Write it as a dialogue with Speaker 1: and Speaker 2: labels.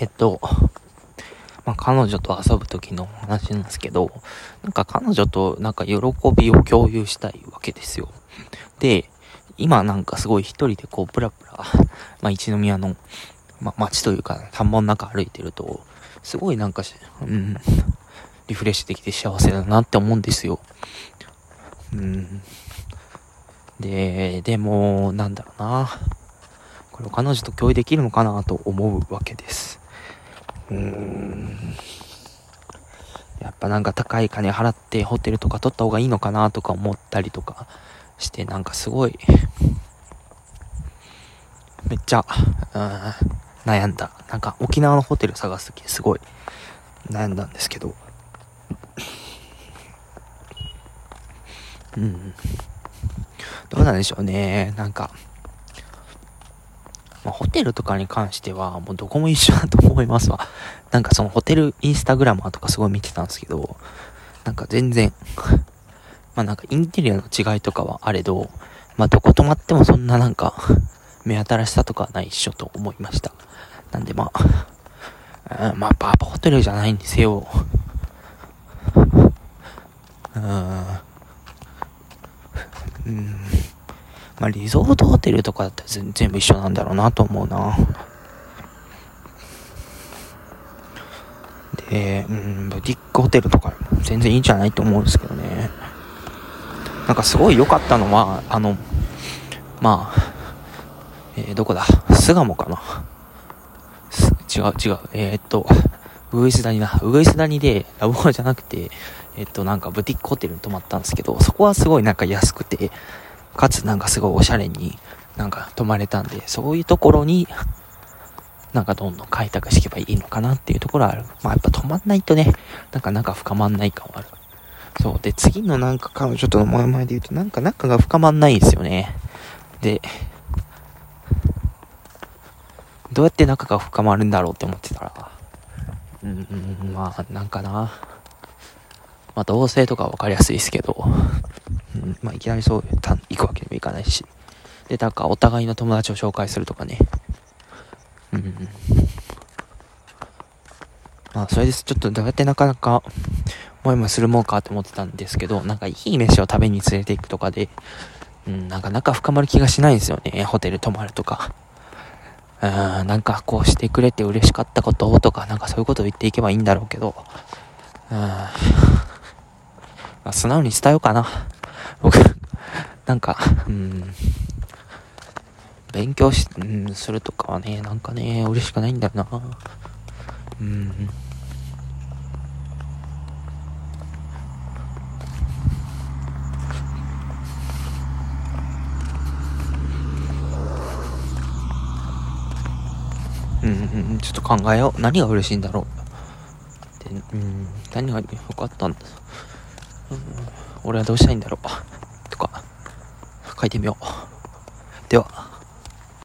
Speaker 1: えっと、まあ、彼女と遊ぶ時の話なんですけど、なんか彼女となんか喜びを共有したいわけですよ。で、今なんかすごい一人でこう、プラプラ、まあ、一宮の、まあ、街というか、田んぼの中歩いてると、すごいなんか、うん、リフレッシュできて幸せだなって思うんですよ。うん。で、でも、なんだろうな。これを彼女と共有できるのかなと思うわけです。うーん。やっぱなんか高い金払ってホテルとか取った方がいいのかなとか思ったりとかして、なんかすごい、めっちゃ、うん、悩んだ。なんか沖縄のホテル探すときすごい悩んだんですけど、うん。どうなんでしょうね。なんか、まあ、ホテルとかに関しては、もうどこも一緒だと思いますわ。なんかそのホテルインスタグラマーとかすごい見てたんですけど、なんか全然、まあなんかインテリアの違いとかはあれど、まあどこ泊まってもそんななんか、目新しさとかないっしょと思いました。なんでまあ、まあバーバホテルじゃないんですよ。うん。うん。まあ、リゾートホテルとかだったら全部一緒なんだろうなと思うな。で、うん、ブティックホテルとか全然いいんじゃないと思うんですけどね。なんかすごい良かったのは、あの、まあ、えー、どこだ？巣鴨かな違う違う。えー、っと、ウグイス谷な。ウグイス谷で、ラブホじゃなくて、えっと、なんかブティックホテルに泊まったんですけど、そこはすごいなんか安くて、かつなんかすごいおしゃれになんか泊まれたんで、そういうところに、なんかどんどん開拓していけばいいのかなっていうところはある。まあやっぱ泊まんないとね、なんか仲深まんない感はある。そう。で、次のなんか彼女との前々で言うと、なんか仲が深まんないんですよね。で、どうやって仲が深まるんだろうって思ってたら、うん、うん、まあ、なんかな。まあ、同性とか分かりやすいですけど、まあ、いきなりそう、た行くわけにもいかないし。で、なんか、お互いの友達を紹介するとかね。うん。まあ、それです。ちょっとどうやってなかなか、もやもやするもんかと思ってたんですけど、なんかいい飯を食べに連れて行くとかで、うん、なんか深まる気がしないんですよね。ホテル泊まるとか。うん、なんかこうしてくれて嬉しかったこととか、なんかそういうことを言っていけばいいんだろうけど、うん。素直に伝えようかな。僕、なんか、うん、勉強し、うん、するとかはね、なんかね、嬉しくないんだよな。うん。うん、うん、ちょっと考えよう。何が嬉しいんだろう。で、うん、何が良かったんだ。うん、俺はどうしたいんだろう書いてみよう。では。